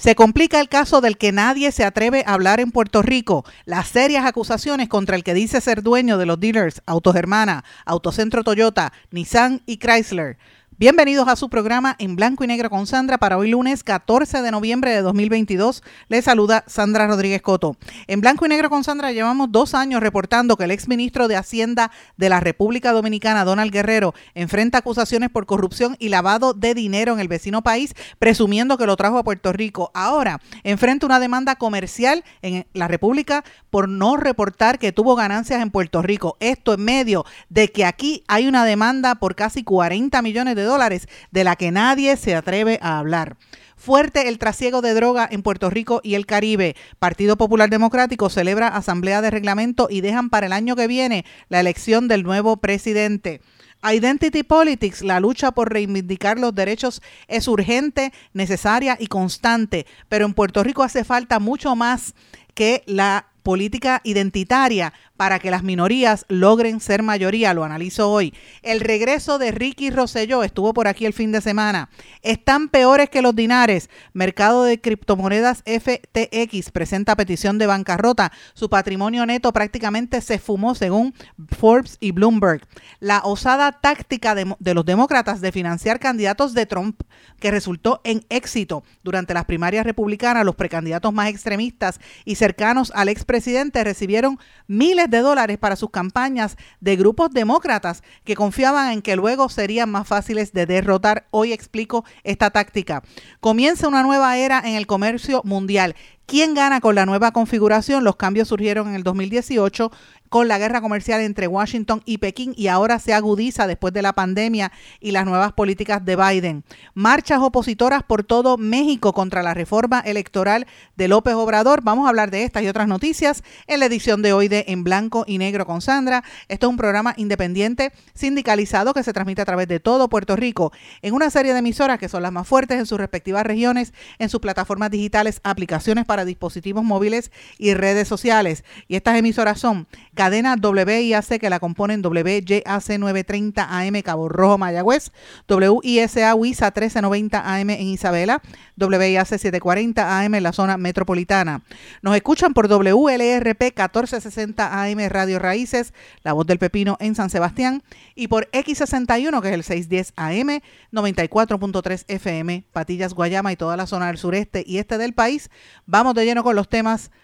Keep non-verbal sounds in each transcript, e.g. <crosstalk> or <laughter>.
Se complica el caso del que nadie se atreve a hablar en Puerto Rico. Las serias acusaciones contra el que dice ser dueño de los dealers Autogermana, Autocentro Toyota, Nissan y Chrysler. Bienvenidos a su programa en blanco y negro con Sandra para hoy lunes 14 de noviembre de 2022. Les saluda Sandra Rodríguez Coto. En blanco y negro con Sandra llevamos dos años reportando que el exministro de Hacienda de la República Dominicana, Donald Guerrero, enfrenta acusaciones por corrupción y lavado de dinero en el vecino país, presumiendo que lo trajo a Puerto Rico. Ahora enfrenta una demanda comercial en la República por no reportar que tuvo ganancias en Puerto Rico. Esto en medio de que aquí hay una demanda por casi 40 millones de dólares de la que nadie se atreve a hablar. Fuerte el trasiego de droga en Puerto Rico y el Caribe. Partido Popular Democrático celebra asamblea de reglamento y dejan para el año que viene la elección del nuevo presidente. Identity Politics, la lucha por reivindicar los derechos es urgente, necesaria y constante, pero en Puerto Rico hace falta mucho más que la política identitaria para que las minorías logren ser mayoría, lo analizo hoy. El regreso de Ricky Rosselló estuvo por aquí el fin de semana. Están peores que los dinares. Mercado de criptomonedas FTX presenta petición de bancarrota. Su patrimonio neto prácticamente se fumó según Forbes y Bloomberg. La osada táctica de, los demócratas de financiar candidatos de Trump que resultó en éxito durante las primarias republicanas, los precandidatos más extremistas y cercanos al expresidente recibieron miles de dólares para sus campañas de grupos demócratas que confiaban en que luego serían más fáciles de derrotar. Hoy explico esta táctica. Comienza una nueva era en el comercio mundial. ¿Quién gana con la nueva configuración? Los cambios surgieron en el 2018 con la guerra comercial entre Washington y Pekín y ahora se agudiza después de la pandemia y las nuevas políticas de Biden. Marchas opositoras por todo México contra la reforma electoral de López Obrador. Vamos a hablar de estas y otras noticias en la edición de hoy de En Blanco y Negro con Sandra. Esto es un programa independiente sindicalizado que se transmite a través de todo Puerto Rico en una serie de emisoras que son las más fuertes en sus respectivas regiones, en sus plataformas digitales, aplicaciones para dispositivos móviles y redes sociales. Y estas emisoras son cadena WIAC que la componen WYAC 930 AM Cabo Rojo Mayagüez, WISA WISA 1390 AM en Isabela, WIAC 740 AM en la zona metropolitana. Nos escuchan por WLRP 1460 AM Radio Raíces, La Voz del Pepino en San Sebastián y por X61 que es el 610 AM 94.3 FM Patillas Guayama y toda la zona del sureste y este del país. Vamos de lleno con los temas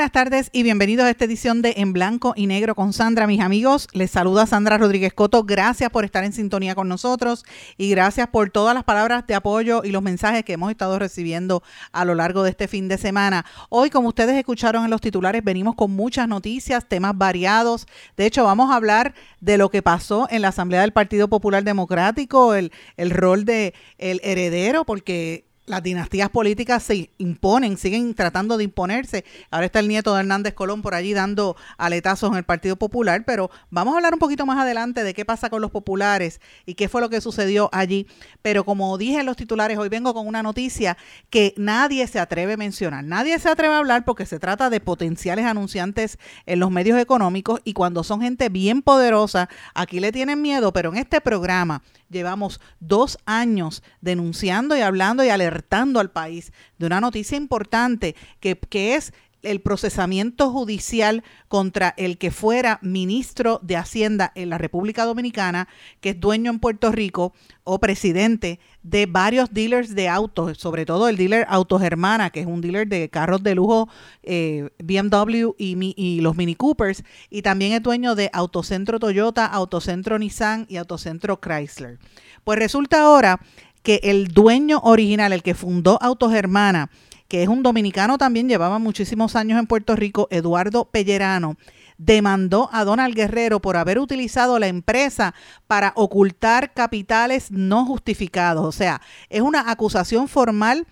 Buenas tardes y bienvenidos a esta edición de En Blanco y Negro con Sandra, mis amigos. Les saluda Sandra Rodríguez Coto. Gracias por estar en sintonía con nosotros y gracias por todas las palabras de apoyo y los mensajes que hemos estado recibiendo a lo largo de este fin de semana. Hoy, como ustedes escucharon en los titulares, venimos con muchas noticias, temas variados. De hecho, vamos a hablar de lo que pasó en la Asamblea del Partido Popular Democrático, el, el rol de el heredero, porque las dinastías políticas se imponen, siguen tratando de imponerse. Ahora está el nieto de Hernández Colón por allí dando aletazos en el Partido Popular, pero vamos a hablar un poquito más adelante de qué pasa con los populares y qué fue lo que sucedió allí. Pero como dije en los titulares, hoy vengo con una noticia que nadie se atreve a mencionar. Nadie se atreve a hablar porque se trata de potenciales anunciantes en los medios económicos y cuando son gente bien poderosa, aquí le tienen miedo, pero en este programa llevamos dos años denunciando y hablando y alertando al país de una noticia importante que, que es el procesamiento judicial contra el que fuera ministro de Hacienda en la República Dominicana, que es dueño en Puerto Rico o presidente de varios dealers de autos, sobre todo el dealer Autogermana, que es un dealer de carros de lujo eh, BMW y, y, los Mini Coopers, y también es dueño de Autocentro Toyota, Autocentro Nissan y Autocentro Chrysler. Pues resulta ahora que el dueño original, el que fundó Autogermana, que es un dominicano también, llevaba muchísimos años en Puerto Rico, Eduardo Pellerano, demandó a Donald Guerrero por haber utilizado la empresa para ocultar capitales no justificados. O sea, es una acusación formal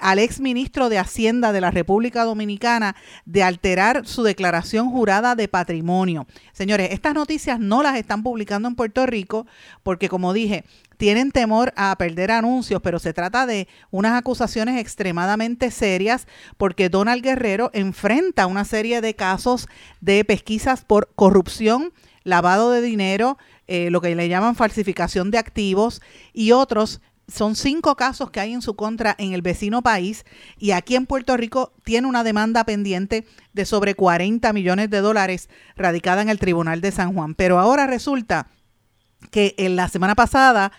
al ex ministro de Hacienda de la República Dominicana de alterar su declaración jurada de patrimonio. Señores, estas noticias no las están publicando en Puerto Rico porque, como dije, tienen temor a perder anuncios, pero se trata de unas acusaciones extremadamente serias porque Donald Guerrero enfrenta una serie de casos de pesquisas por corrupción, lavado de dinero, eh, lo que le llaman falsificación de activos y otros son cinco casos que hay en su contra en el vecino país y aquí en Puerto Rico tiene una demanda pendiente de sobre 40 millones de dólares radicada en el Tribunal de San Juan. Pero ahora resulta que en la semana pasada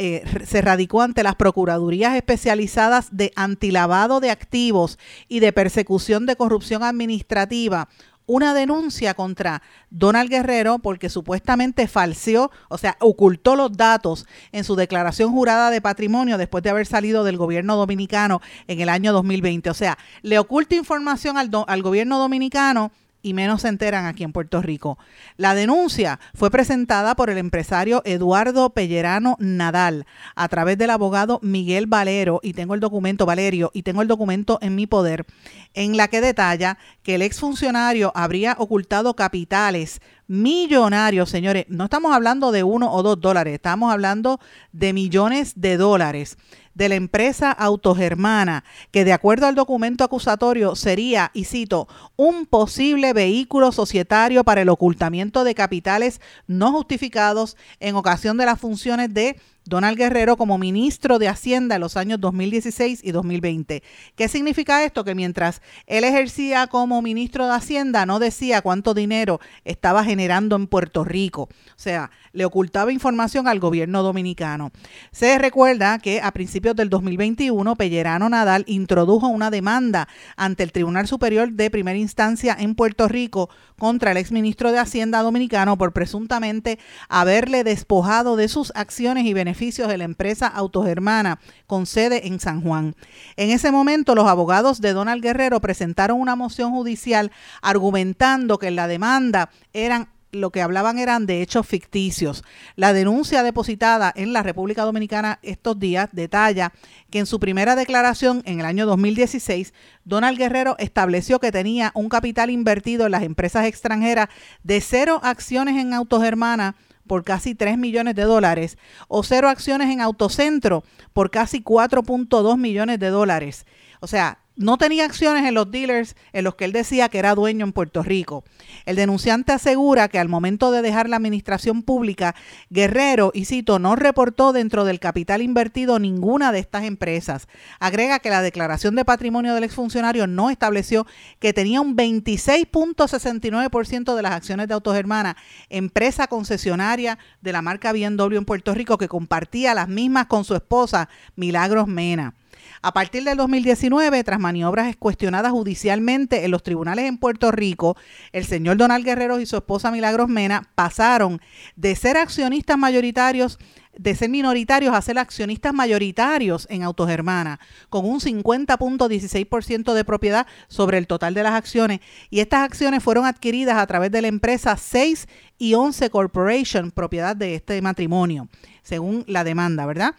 eh, se radicó ante las Procuradurías Especializadas de Antilavado de Activos y de Persecución de Corrupción Administrativa una denuncia contra Donald Guerrero porque supuestamente falseó, o sea, ocultó los datos en su declaración jurada de patrimonio después de haber salido del gobierno dominicano en el año 2020. O sea, le oculta información al, al gobierno dominicano y menos se enteran aquí en Puerto Rico. La denuncia fue presentada por el empresario Eduardo Pellerano Nadal a través del abogado Miguel Valero y tengo el documento Valerio y tengo el documento en mi poder en la que detalla que el exfuncionario habría ocultado capitales millonarios, señores. No estamos hablando de uno o dos dólares, estamos hablando de millones de dólares de la empresa Autogermana, que de acuerdo al documento acusatorio sería, y cito, un posible vehículo societario para el ocultamiento de capitales no justificados en ocasión de las funciones de Donald Guerrero como ministro de Hacienda en los años 2016 y 2020. ¿Qué significa esto? Que mientras él ejercía como ministro de Hacienda, no decía cuánto dinero estaba generando en Puerto Rico. O sea, le ocultaba información al gobierno dominicano. Se recuerda que a principios del 2021, Pellerano Nadal introdujo una demanda ante el Tribunal Superior de Primera Instancia en Puerto Rico contra el exministro de Hacienda dominicano por presuntamente haberle despojado de sus acciones y beneficios de la empresa Autogermana con sede en San Juan. En ese momento, los abogados de Donald Guerrero presentaron una moción judicial argumentando que la demanda eran lo que hablaban eran de hechos ficticios. La denuncia depositada en la República Dominicana estos días detalla que en su primera declaración en el año 2016, Donald Guerrero estableció que tenía un capital invertido en las empresas extranjeras de cero acciones en Autogermana por casi 3 millones de dólares o cero acciones en Autocentro por casi 4.2 millones de dólares. O sea, no tenía acciones en los dealers en los que él decía que era dueño en Puerto Rico. El denunciante asegura que al momento de dejar la administración pública, Guerrero, y cito, no reportó dentro del capital invertido ninguna de estas empresas. Agrega que la declaración de patrimonio del exfuncionario no estableció que tenía un 26.69% de las acciones de Autogermana, empresa concesionaria de la marca BMW en Puerto Rico que compartía las mismas con su esposa Milagros Mena. A partir del 2019, tras maniobras cuestionadas judicialmente en los tribunales en Puerto Rico, el señor Donald Guerrero y su esposa Milagros Mena pasaron de ser accionistas mayoritarios de ser minoritarios a ser accionistas mayoritarios en Autogermana, con un 50.16% de propiedad sobre el total de las acciones. Y estas acciones fueron adquiridas a través de la empresa 6 y 11 Corporation, propiedad de este matrimonio, según la demanda, ¿verdad?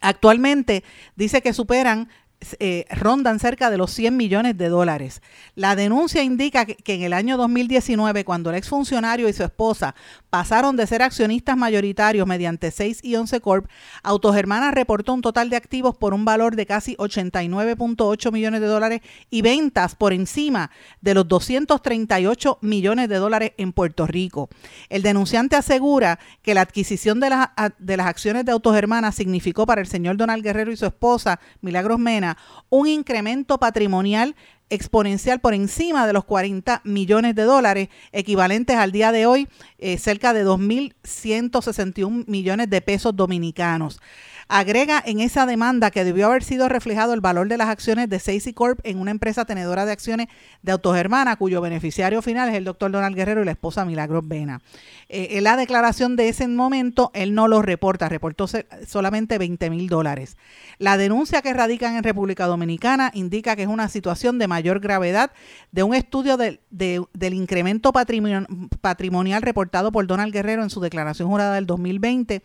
Actualmente dice que superan eh, rondan cerca de los 100 millones de dólares. La denuncia indica que, en el año 2019, cuando el exfuncionario y su esposa pasaron de ser accionistas mayoritarios mediante 6 y 11 Corp, Autogermana reportó un total de activos por un valor de casi 89.8 millones de dólares y ventas por encima de los 238 millones de dólares en Puerto Rico. El denunciante asegura que la adquisición de las, de las acciones de Autogermana significó para el señor Donald Guerrero y su esposa, Milagros Mena, un incremento patrimonial exponencial por encima de los 40 millones de dólares, equivalentes al día de hoy eh, cerca de 2.161 millones de pesos dominicanos. Agrega en esa demanda que debió haber sido reflejado el valor de las acciones de Seizi Corp en una empresa tenedora de acciones de Autogermana, cuyo beneficiario final es el doctor Donald Guerrero y la esposa Milagros Vena. Eh, en la declaración de ese momento, él no lo reporta, reportó solamente 20 mil dólares. La denuncia que radican en República Dominicana indica que es una situación de mayor gravedad de un estudio del incremento patrimonial reportado por Donald Guerrero en su declaración jurada del 2020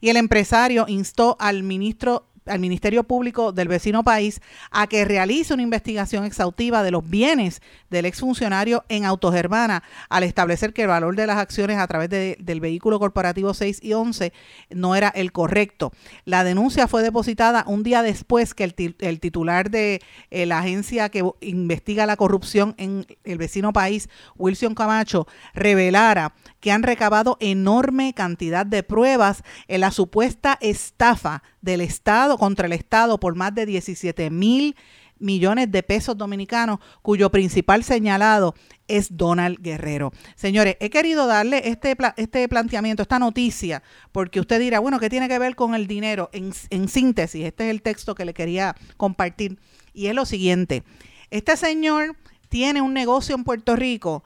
y el empresario instó al ministro al Ministerio Público del vecino país a que realice una investigación exhaustiva de los bienes del exfuncionario en Autogermana al establecer que el valor de las acciones a través del vehículo corporativo 6 y 11 no era el correcto. La denuncia fue depositada un día después que el, titular de eh, la agencia que investiga la corrupción en el vecino país, Wilson Camacho, revelara que han recabado enorme cantidad de pruebas en la supuesta estafa del Estado contra el Estado por más de 17 mil millones de pesos dominicanos, cuyo principal señalado es Donald Guerrero. Señores, he querido darle este, este planteamiento, esta noticia, porque usted dirá, bueno, ¿qué tiene que ver con el dinero? En, en síntesis, este es el texto que le quería compartir, y es lo siguiente. Este señor tiene un negocio en Puerto Rico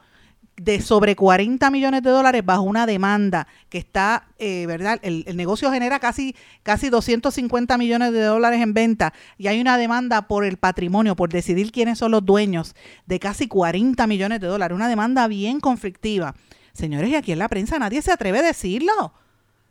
de sobre 40 millones de dólares bajo una demanda que está, eh, ¿verdad? El, negocio genera casi, casi 250 millones de dólares en venta y hay una demanda por el patrimonio, por decidir quiénes son los dueños de casi 40 millones de dólares. Una demanda bien conflictiva. Señores, y aquí en la prensa nadie se atreve a decirlo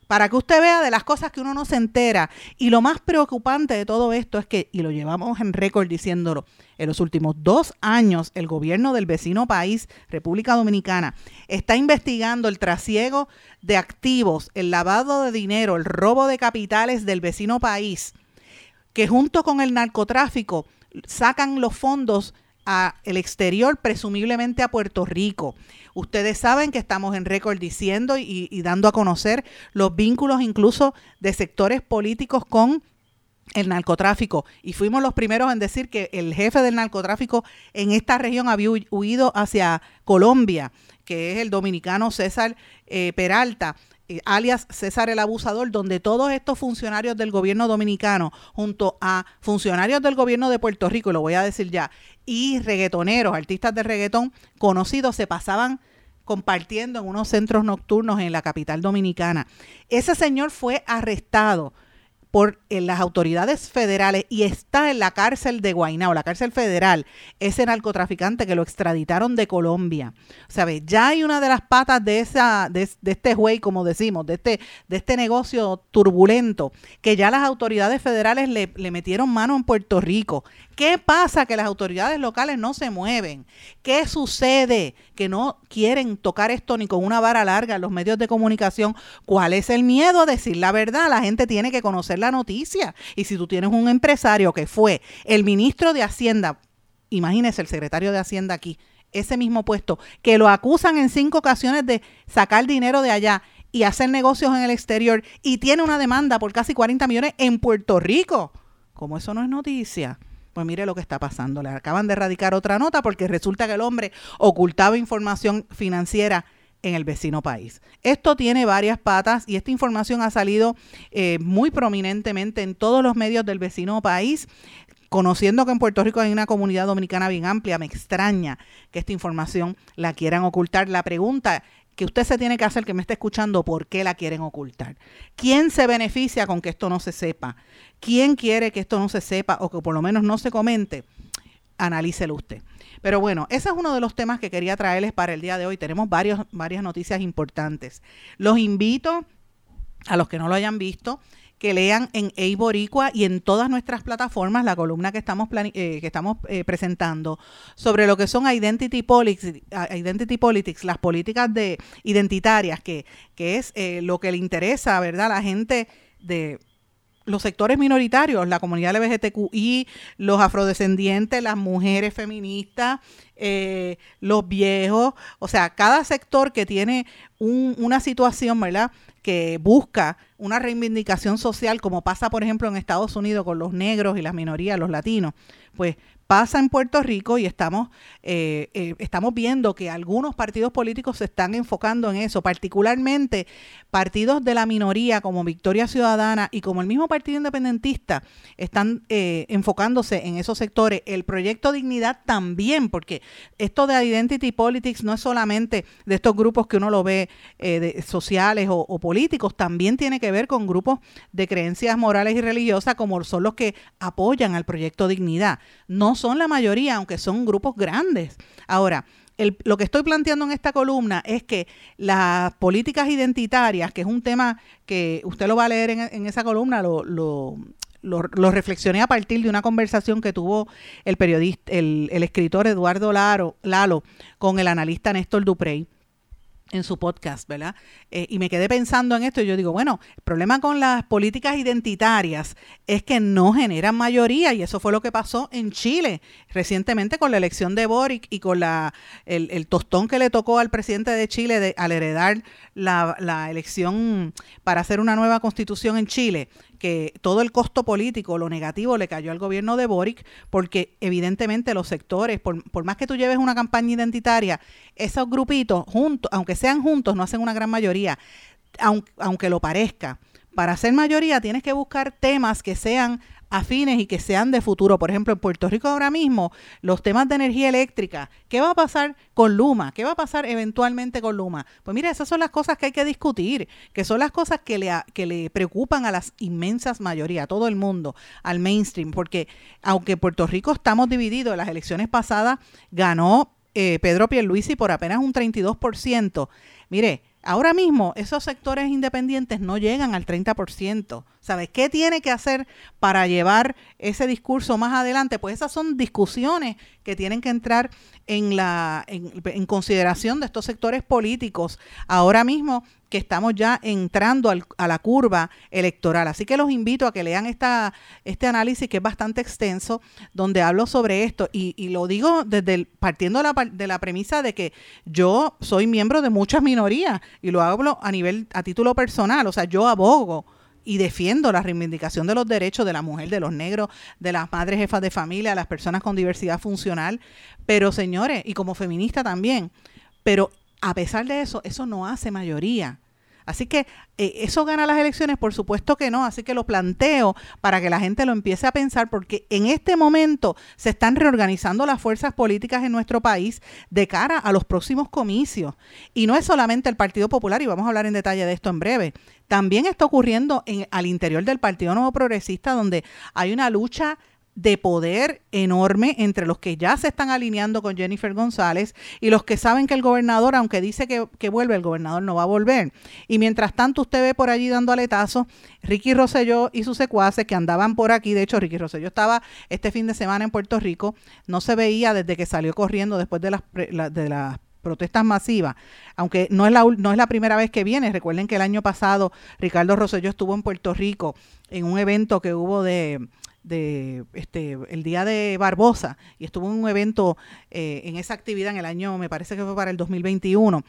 para que usted vea de las cosas que uno no se entera. Y lo más preocupante de todo esto es que, y lo llevamos en récord diciéndolo, en los últimos dos años el gobierno del vecino país, República Dominicana, está investigando el trasiego de activos, el lavado de dinero, el robo de capitales del vecino país, que junto con el narcotráfico sacan los fondos a el exterior, presumiblemente a Puerto Rico. Ustedes saben que estamos en récord diciendo y, dando a conocer los vínculos incluso de sectores políticos con el narcotráfico. Y fuimos los primeros en decir que el jefe del narcotráfico en esta región había huido hacia Colombia, que es el dominicano César eh, Peralta eh, alias César el Abusador, donde todos estos funcionarios del gobierno dominicano, junto a funcionarios del gobierno de Puerto Rico, lo voy a decir ya, y reggaetoneros, artistas de reggaetón conocidos, se pasaban compartiendo en unos centros nocturnos en la capital dominicana. Ese señor fue arrestado por las autoridades federales y está en la cárcel de Guaynao, la cárcel federal, ese narcotraficante que lo extraditaron de Colombia. ¿Sabe? Ya hay una de las patas de esa de, este juez, como decimos, de este de este negocio turbulento que ya las autoridades federales le, le metieron mano en Puerto Rico. ¿Qué pasa que las autoridades locales no se mueven? ¿Qué sucede que no quieren tocar esto ni con una vara larga en los medios de comunicación? ¿Cuál es el miedo a decir la verdad? La gente tiene que conocer la noticia. Y si tú tienes un empresario que fue el ministro de Hacienda, imagínese el secretario de Hacienda aquí, ese mismo puesto, que lo acusan en cinco ocasiones de sacar dinero de allá y hacer negocios en el exterior y tiene una demanda por casi 40 millones en Puerto Rico. Como eso no es noticia. Pues mire lo que está pasando. Le acaban de erradicar otra nota porque resulta que el hombre ocultaba información financiera en el vecino país. Esto tiene varias patas y esta información ha salido eh, muy prominentemente en todos los medios del vecino país. Conociendo que en Puerto Rico hay una comunidad dominicana bien amplia, me extraña que esta información la quieran ocultar. La pregunta que usted se tiene que hacer, que me está escuchando, ¿por qué la quieren ocultar? ¿Quién se beneficia con que esto no se sepa? ¿Quién quiere que esto no se sepa o que por lo menos no se comente? Analícelo usted. Pero bueno, ese es uno de los temas que quería traerles para el día de hoy. Tenemos varias noticias importantes. Los invito a los que no lo hayan visto que lean en Eiboricua y en todas nuestras plataformas la columna que estamos, eh, que estamos eh, presentando sobre lo que son identity politics, identity politics las políticas de identitarias, que, que es eh, lo que le interesa, ¿verdad?, a la gente de los sectores minoritarios, la comunidad LGBTQI, los afrodescendientes, las mujeres feministas, eh, los viejos, o sea, cada sector que tiene una situación, ¿verdad? Que busca una reivindicación social como pasa, por ejemplo, en Estados Unidos con los negros y las minorías, los latinos, pues pasa en Puerto Rico y estamos, eh, eh, estamos viendo que algunos partidos políticos se están enfocando en eso, particularmente partidos de la minoría como Victoria Ciudadana y como el mismo Partido Independentista están eh, enfocándose en esos sectores. El proyecto Dignidad también, porque esto de Identity Politics no es solamente de estos grupos que uno lo ve sociales o, o políticos, también tiene que ver con grupos de creencias morales y religiosas como son los que apoyan al proyecto Dignidad. No son la mayoría, aunque son grupos grandes. Ahora, lo que estoy planteando en esta columna es que las políticas identitarias, que es un tema que usted lo va a leer en, esa columna, lo, lo, lo, reflexioné a partir de una conversación que tuvo el periodista, el, el escritor Eduardo Laro, Lalo con el analista Néstor Duprey en su podcast, ¿verdad? Eh, y me quedé pensando en esto y yo digo, bueno, el problema con las políticas identitarias es que no generan mayoría y eso fue lo que pasó en Chile recientemente con la elección de Boric y con la, el, tostón que le tocó al presidente de Chile de, al heredar la, la elección para hacer una nueva constitución en Chile que todo el costo político, lo negativo, le cayó al gobierno de Boric, porque evidentemente los sectores, por, más que tú lleves una campaña identitaria, esos grupitos, juntos, aunque sean juntos, no hacen una gran mayoría, aunque, aunque lo parezca. Para ser mayoría tienes que buscar temas que sean afines y que sean de futuro. Por ejemplo, en Puerto Rico ahora mismo, los temas de energía eléctrica, ¿qué va a pasar con Luma? ¿Qué va a pasar eventualmente con Luma? Pues mira, esas son las cosas que hay que discutir, que son las cosas que le, que le preocupan a las inmensas mayoría, a todo el mundo, al mainstream, porque aunque en Puerto Rico estamos divididos, en las elecciones pasadas ganó eh, Pedro Pierluisi por apenas un 32%. Mire, Ahora mismo esos sectores independientes no llegan al 30%. ¿Sabes qué tiene que hacer para llevar ese discurso más adelante? Pues esas son discusiones que tienen que entrar en, la, en, consideración de estos sectores políticos. Ahora mismo que estamos ya entrando a la curva electoral. Así que los invito a que lean esta, este análisis que es bastante extenso, donde hablo sobre esto. Y, lo digo desde partiendo la, de la premisa de que yo soy miembro de muchas minorías y lo hablo a nivel, a título personal. O sea, yo abogo y defiendo la reivindicación de los derechos de la mujer, de los negros, de las madres jefas de familia, de las personas con diversidad funcional. Pero señores, y como feminista también, pero a pesar de eso, eso no hace mayoría. Así que eh, eso gana las elecciones, por supuesto que no, así que lo planteo para que la gente lo empiece a pensar porque en este momento se están reorganizando las fuerzas políticas en nuestro país de cara a los próximos comicios. Y no es solamente el Partido Popular, y vamos a hablar en detalle de esto en breve, también está ocurriendo en, al interior del Partido Nuevo Progresista donde hay una lucha de poder enorme entre los que ya se están alineando con Jennifer González y los que saben que el gobernador, aunque dice que, vuelve, el gobernador no va a volver. Y mientras tanto usted ve por allí dando aletazo Ricky Rosselló y sus secuaces que andaban por aquí. De hecho, Ricky Rosselló estaba este fin de semana en Puerto Rico. No se veía desde que salió corriendo después de las, de las protestas masivas, aunque no es, la, no es la primera vez que viene. Recuerden que el año pasado Ricardo Rosselló estuvo en Puerto Rico en un evento que hubo de de este el día de Barbosa y estuvo en un evento eh, en esa actividad en el año, me parece que fue para el 2021,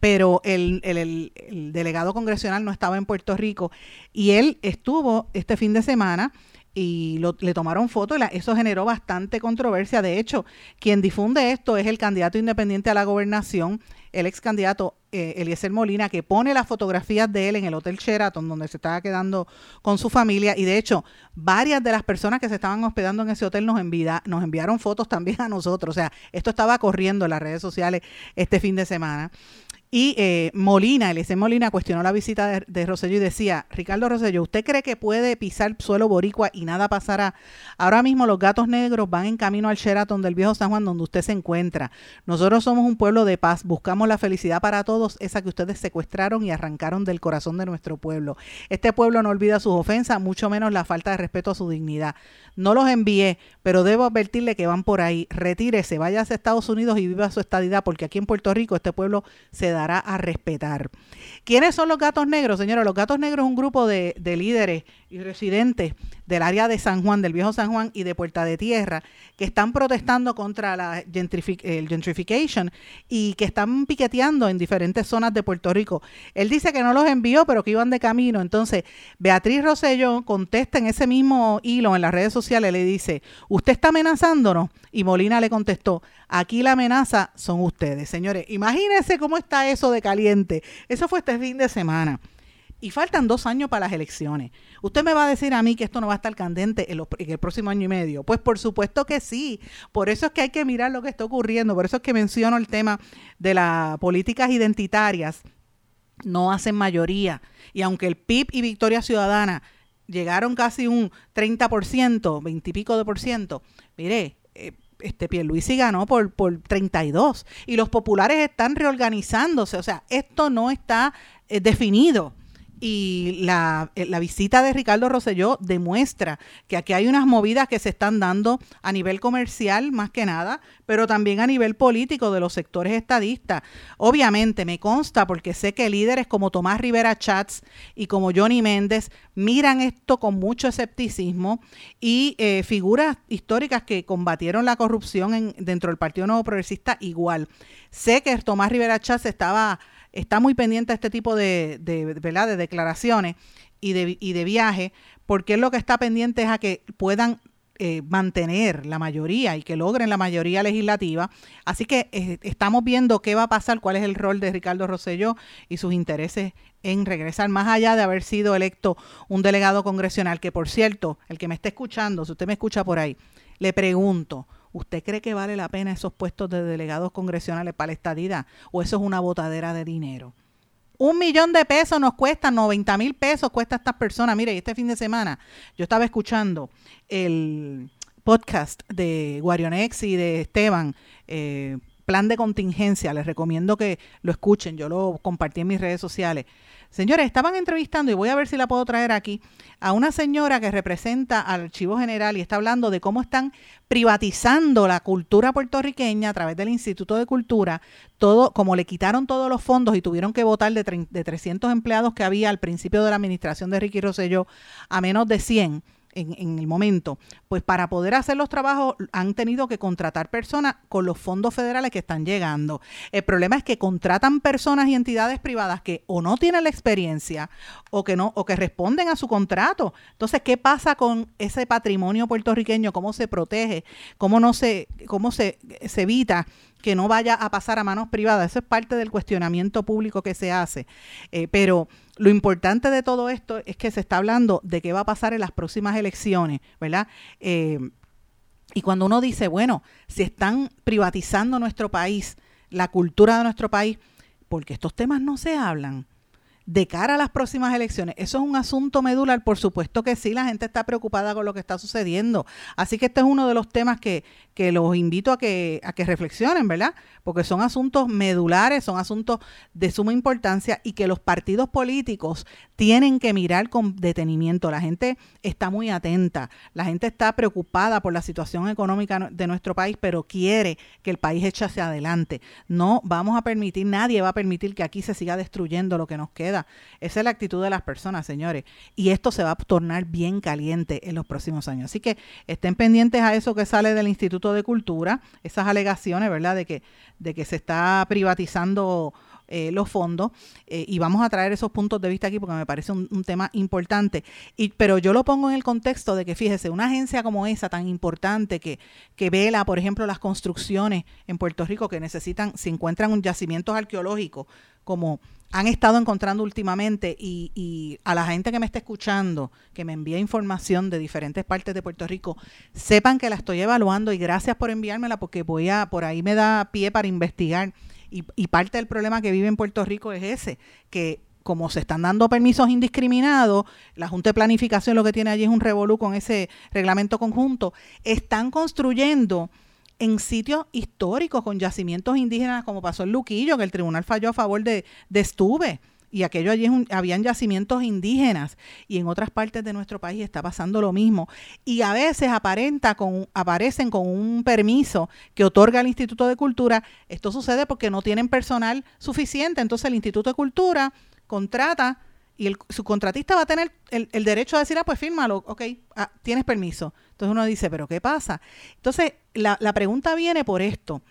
pero el, el, el, delegado congresional no estaba en Puerto Rico y él estuvo este fin de semana y lo, le tomaron fotos y eso generó bastante controversia. De hecho, quien difunde esto es el candidato independiente a la gobernación, el ex candidato eh, Eliezer Molina, que pone las fotografías de él en el Hotel Sheraton, donde se estaba quedando con su familia. Y de hecho, varias de las personas que se estaban hospedando en ese hotel nos, nos enviaron fotos también a nosotros. O sea, esto estaba corriendo en las redes sociales este fin de semana. Y eh, Molina, Eliezer Molina, cuestionó la visita de, de y decía, Ricardo Rosselló, ¿usted cree que puede pisar suelo boricua y nada pasará? Ahora mismo los gatos negros van en camino al Sheraton del Viejo San Juan donde usted se encuentra. Nosotros somos un pueblo de paz, buscamos la felicidad para todos, esa que ustedes secuestraron y arrancaron del corazón de nuestro pueblo. Este pueblo no olvida sus ofensas, mucho menos la falta de respeto a su dignidad. No los envié, pero debo advertirle que van por ahí. Retírese, vaya a Estados Unidos y viva su estadidad, porque aquí en Puerto Rico este pueblo se da a respetar. ¿Quiénes son los gatos negros, señora? Los gatos negros es un grupo de, de líderes y residentes del área de San Juan, del viejo San Juan y de Puerta de Tierra, que están protestando contra la el gentrification y que están piqueteando en diferentes zonas de Puerto Rico. Él dice que no los envió, pero que iban de camino. Entonces, Beatriz Rosselló contesta en ese mismo hilo en las redes sociales, le dice, ¿usted está amenazándonos? Y Molina le contestó, aquí la amenaza son ustedes. Señores, imagínense cómo está eso de caliente. Eso fue este fin de semana. Y faltan dos años para las elecciones. Usted me va a decir a mí que esto no va a estar candente en, el próximo año y medio. Pues por supuesto que sí. Por eso es que hay que mirar lo que está ocurriendo. Por eso es que menciono el tema de las políticas identitarias. No hacen mayoría. Y aunque el PIB y Victoria Ciudadana llegaron casi un 30%, 20 y pico de por ciento, mire, eh, este Pierluisi ganó por, por 32 y los populares están reorganizándose, o sea, esto no está eh, definido y la, eh, la, visita de Ricardo Rosselló demuestra que aquí hay unas movidas que se están dando a nivel comercial más que nada, pero también a nivel político de los sectores estadistas. Obviamente me consta porque sé que líderes como Tomás Rivera Chats y como Johnny Méndez miran esto con mucho escepticismo y eh, figuras históricas que combatieron la corrupción en, dentro del Partido Nuevo Progresista igual. Sé que Tomás Rivera Chats estaba está muy pendiente a este tipo de, de, de declaraciones y de, y de viaje, porque lo que está pendiente es a que puedan eh, mantener la mayoría y que logren la mayoría legislativa. Así que eh, estamos viendo qué va a pasar, cuál es el rol de Ricardo Rosselló y sus intereses en regresar, más allá de haber sido electo un delegado congresional, que por cierto, el que me esté escuchando, si usted me escucha por ahí, le pregunto, ¿Usted cree que vale la pena esos puestos de delegados congresionales para la estadidad? ¿O eso es una botadera de dinero? Un millón de pesos nos cuesta, 90 mil pesos cuesta a estas personas. Mire, este fin de semana yo estaba escuchando el podcast de Guarionex y de Esteban, eh, Plan de Contingencia. Les recomiendo que lo escuchen. Yo lo compartí en mis redes sociales. Señores, estaban entrevistando, y voy a ver si la puedo traer aquí, a una señora que representa al Archivo General y está hablando de cómo están privatizando la cultura puertorriqueña a través del Instituto de Cultura, todo, como le quitaron todos los fondos y tuvieron que votar de, de 300 empleados que había al principio de la administración de Ricky Rosselló a menos de 100 en, el momento, pues para poder hacer los trabajos han tenido que contratar personas con los fondos federales que están llegando. El problema es que contratan personas y entidades privadas que o no tienen la experiencia o que no o que responden a su contrato. Entonces, ¿qué pasa con ese patrimonio puertorriqueño? ¿Cómo se protege? ¿Cómo no se cómo se, evita que no vaya a pasar a manos privadas. Eso es parte del cuestionamiento público que se hace. Eh, pero lo importante de todo esto es que se está hablando de qué va a pasar en las próximas elecciones, ¿verdad? Eh, y cuando uno dice, bueno, si están privatizando nuestro país, la cultura de nuestro país, porque estos temas no se hablan de cara a las próximas elecciones. Eso es un asunto medular, por supuesto que sí, la gente está preocupada con lo que está sucediendo. Así que este es uno de los temas que, que los invito a que, a que reflexionen, ¿verdad? Porque son asuntos medulares, son asuntos de suma importancia y que los partidos políticos tienen que mirar con detenimiento. La gente está muy atenta, la gente está preocupada por la situación económica de nuestro país, pero quiere que el país eche hacia adelante. No vamos a permitir, nadie va a permitir que aquí se siga destruyendo lo que nos queda esa es la actitud de las personas, señores. Y esto se va a tornar bien caliente en los próximos años. Así que estén pendientes a eso que sale del Instituto de Cultura, esas alegaciones, ¿verdad?, de que, de que se está privatizando eh, los fondos eh, y vamos a traer esos puntos de vista aquí porque me parece un, tema importante. Pero yo lo pongo en el contexto de que, fíjese, una agencia como esa tan importante que, que vela, por ejemplo, las construcciones en Puerto Rico que necesitan, si encuentran un yacimientos arqueológicos como han estado encontrando últimamente y, y, a la gente que me está escuchando, que me envía información de diferentes partes de Puerto Rico, sepan que la estoy evaluando y gracias por enviármela porque voy a, por ahí me da pie para investigar. Y, parte del problema que vive en Puerto Rico es ese, que como se están dando permisos indiscriminados, la Junta de Planificación lo que tiene allí es un revolú con ese reglamento conjunto, están construyendo en sitios históricos con yacimientos indígenas, como pasó en Luquillo, que el tribunal falló a favor de, de Estuve. y aquello allí habían yacimientos indígenas y en otras partes de nuestro país está pasando lo mismo y a veces aparenta con aparecen con un permiso que otorga el Instituto de Cultura esto sucede porque no tienen personal suficiente entonces el Instituto de Cultura contrata y el, su contratista va a tener el, derecho a decir, ah, pues fírmalo, ok, ah, tienes permiso. Entonces uno dice, pero ¿qué pasa? Entonces la, la pregunta viene por esto.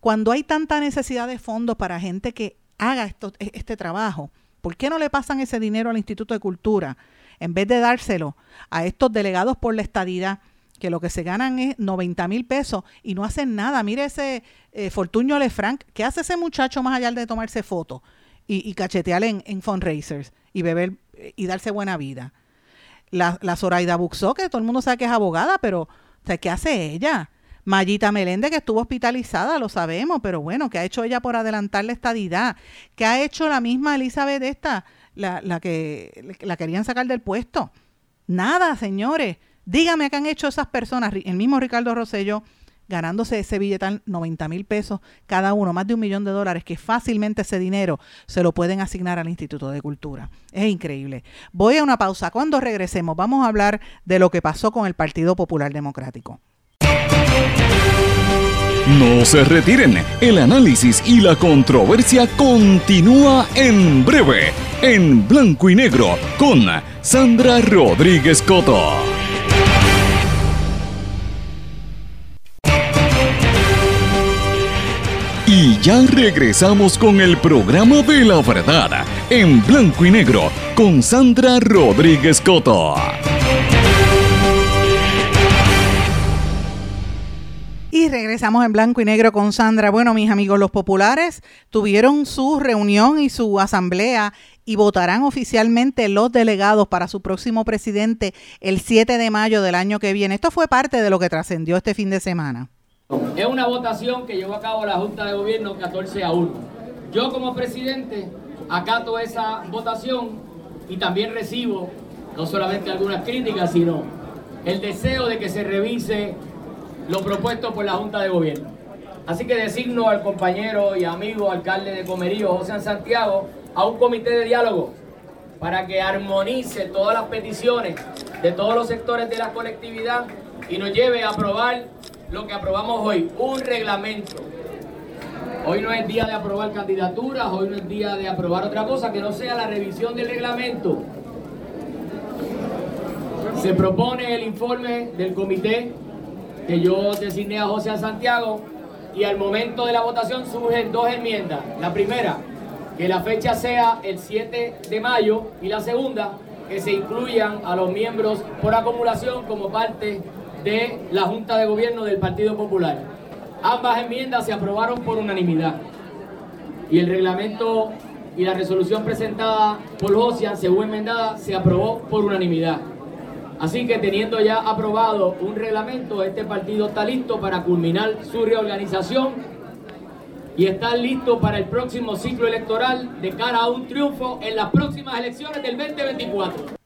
Cuando hay tanta necesidad de fondos para gente que haga esto, e, este trabajo, ¿por qué no le pasan ese dinero al Instituto de Cultura en vez de dárselo a estos delegados por la estadidad? que lo que se ganan es 90 mil pesos y no hacen nada. Mire ese eh, Fortuño Lefranc, ¿qué hace ese muchacho más allá de tomarse fotos y, cachetear en, en, fundraisers y beber eh, y darse buena vida? La, la Zoraida Buxó, que todo el mundo sabe que es abogada, pero ¿qué hace ella? Mayita Meléndez, que estuvo hospitalizada, lo sabemos, pero bueno, ¿qué ha hecho ella por adelantar la estadidad? ¿Qué ha hecho la misma Elizabeth esta, la, la que la querían sacar del puesto? Nada, señores. Dígame qué han hecho esas personas, el mismo Ricardo Rosello, ganándose ese billetal 90 mil pesos cada uno, más de un millón de dólares, que fácilmente ese dinero se lo pueden asignar al Instituto de Cultura. Es increíble. Voy a una pausa. Cuando regresemos vamos a hablar de lo que pasó con el Partido Popular Democrático. No se retiren, el análisis y la controversia continúa en breve, en blanco y negro, con Sandra Rodríguez Coto. Y ya regresamos con el programa de la verdad, en blanco y negro, con Sandra Rodríguez Coto. Y regresamos en blanco y negro con Sandra. Bueno, mis amigos, los populares tuvieron su reunión y su asamblea y votarán oficialmente los delegados para su próximo presidente el 7 de mayo del año que viene. Esto fue parte de lo que trascendió este fin de semana. Es una votación que llevó a cabo la Junta de Gobierno 14 a 1. Yo como presidente acato esa votación y también recibo no solamente algunas críticas, sino el deseo de que se revise lo propuesto por la Junta de Gobierno. Así que designo al compañero y amigo alcalde de Comerío, José Santiago, a un comité de diálogo para que armonice todas las peticiones de todos los sectores de la colectividad y nos lleve a aprobar lo que aprobamos hoy, un reglamento. Hoy no es día de aprobar candidaturas, hoy no es día de aprobar otra cosa que no sea la revisión del reglamento. Se propone el informe del comité que yo designé a José Santiago y al momento de la votación surgen dos enmiendas. La primera, que la fecha sea el 7 de mayo y la segunda, que se incluyan a los miembros por acumulación como parte de la Junta de Gobierno del Partido Popular. Ambas enmiendas se aprobaron por unanimidad y el reglamento y la resolución presentada por José, según enmendada, se aprobó por unanimidad. Así que teniendo ya aprobado un reglamento, este partido está listo para culminar su reorganización y está listo para el próximo ciclo electoral de cara a un triunfo en las próximas elecciones del 2024.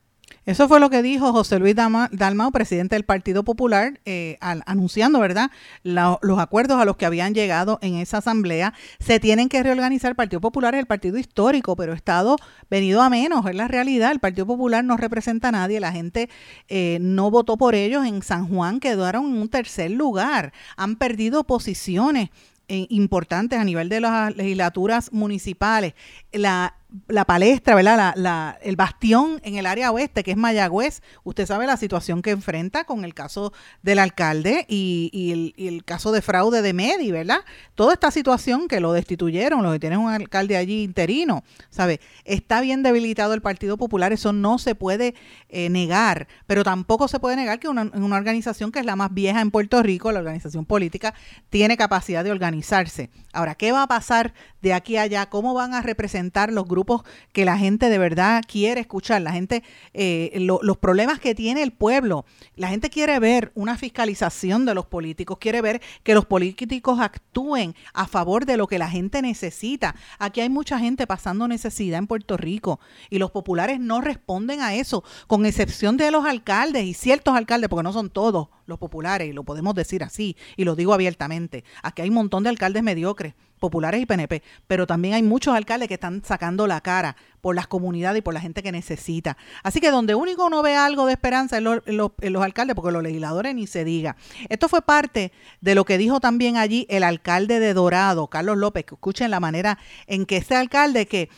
Eso fue lo que dijo José Luis Dalmau, presidente del Partido Popular, eh, anunciando, ¿verdad?, los acuerdos a los que habían llegado en esa asamblea. Se tienen que reorganizar. El Partido Popular el partido histórico, pero Estado venido a menos, es la realidad. El Partido Popular no representa a nadie. La gente eh, no votó por ellos. En San Juan quedaron en un tercer lugar. Han perdido posiciones eh, importantes a nivel de las legislaturas municipales. La la palestra, ¿verdad? La, el bastión en el área oeste, que es Mayagüez, usted sabe la situación que enfrenta con el caso del alcalde y, el, caso de fraude de Medi, ¿verdad? Toda esta situación que lo destituyeron, lo que un alcalde allí interino, ¿sabe? Está bien debilitado el Partido Popular, eso no se puede eh, negar, pero tampoco se puede negar que una, una organización que es la más vieja en Puerto Rico, la organización política, tiene capacidad de organizarse. Ahora, ¿qué va a pasar de aquí a allá? ¿Cómo van a representar los grupos? que la gente de verdad quiere escuchar, la gente, eh, los problemas que tiene el pueblo. La gente quiere ver una fiscalización de los políticos, quiere ver que los políticos actúen a favor de lo que la gente necesita. Aquí hay mucha gente pasando necesidad en Puerto Rico y los populares no responden a eso, con excepción de los alcaldes y ciertos alcaldes, porque no son todos los populares, y lo podemos decir así, y lo digo abiertamente. Aquí hay un montón de alcaldes mediocres, populares y PNP, pero también hay muchos alcaldes que están sacando la cara por las comunidades y por la gente que necesita. Así que donde único uno ve algo de esperanza es en los, alcaldes, porque los legisladores ni se diga. Esto fue parte de lo que dijo también allí el alcalde de Dorado, Carlos López, que escuchen la manera en que este alcalde que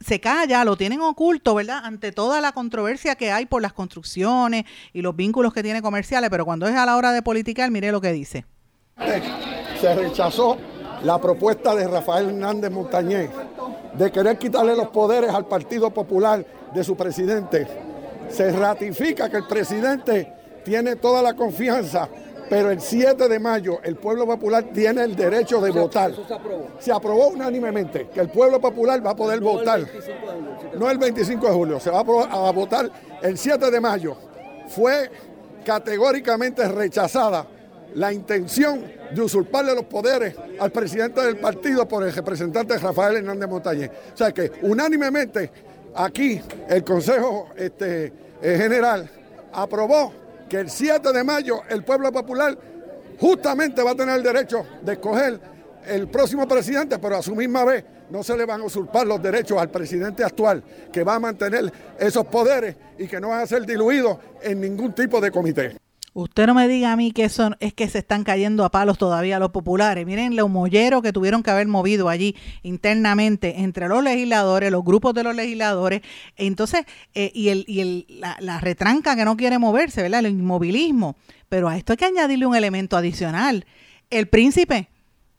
se calla, lo tienen oculto, ¿verdad? Ante toda la controversia que hay por las construcciones y los vínculos que tiene comerciales, pero cuando es a la hora de politicar, mire lo que dice. Se rechazó la propuesta de Rafael Hernández Montañez de querer quitarle los poderes al Partido Popular de su presidente. Se ratifica que el presidente tiene toda la confianza, pero el 7 de mayo el pueblo popular tiene el derecho de votar. se aprobó. Se aprobó unánimemente que el pueblo popular va a poder votar. no el 25 de julio, se va a, a votar el 7 de mayo. Fue categóricamente rechazada la intención de usurparle los poderes al presidente del partido por el representante Rafael Hernández Montañez. O sea que unánimemente aquí el Consejo este, eh, General aprobó que el 7 de mayo el pueblo popular justamente va a tener el derecho de escoger el próximo presidente, pero a su misma vez no se le van a usurpar los derechos al presidente actual, que va a mantener esos poderes y que no van a ser diluidos en ningún tipo de comité. Usted no me diga a mí que eso es que se están cayendo a palos todavía los populares. Miren los molleros que tuvieron que haber movido allí internamente entre los legisladores, los grupos de los legisladores. Entonces, eh, y, el, y el, la, la, retranca que no quiere moverse, ¿verdad? El inmovilismo. Pero a esto hay que añadirle un elemento adicional. El príncipe,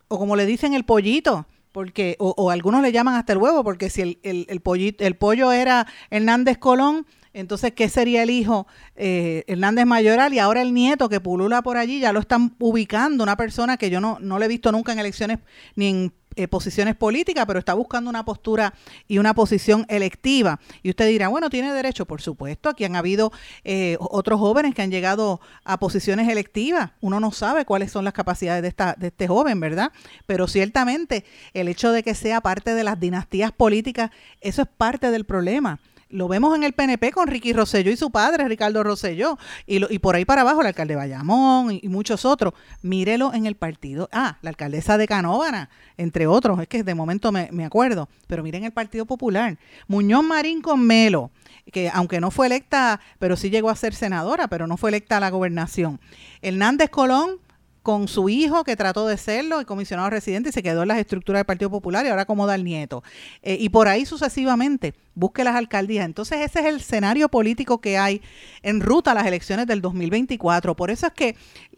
o como le dicen el pollito, porque o, o, algunos le llaman hasta el huevo, porque si el, el, el, pollito, el pollo era Hernández Colón, entonces, ¿qué sería el hijo eh, Hernández Mayoral? Y ahora el nieto que pulula por allí, ya lo están ubicando, una persona que yo no, no le he visto nunca en elecciones ni en eh, posiciones políticas, pero está buscando una postura y una posición electiva. Y usted dirá, bueno, tiene derecho, por supuesto. Aquí han habido eh, otros jóvenes que han llegado a posiciones electivas. Uno no sabe cuáles son las capacidades de, de este joven, ¿verdad? Pero ciertamente el hecho de que sea parte de las dinastías políticas, eso es parte del problema. Lo vemos en el PNP con Ricky Rosselló y su padre, Ricardo Rosselló, y, y por ahí para abajo el alcalde Bayamón y, muchos otros. Mírelo en el partido. Ah, la alcaldesa de Canóvana, entre otros, es que de momento me, me acuerdo, pero miren el Partido Popular. Muñoz Marín con Melo, que aunque no fue electa, pero sí llegó a ser senadora, pero no fue electa a la gobernación. Hernández Colón, con su hijo que trató de serlo, el comisionado residente, y se quedó en las estructuras del Partido Popular y ahora acomoda al nieto. Eh, y por ahí sucesivamente, busque las alcaldías. Entonces ese es el escenario político que hay en ruta a las elecciones del 2024. Por eso es que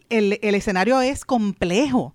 el, escenario es complejo.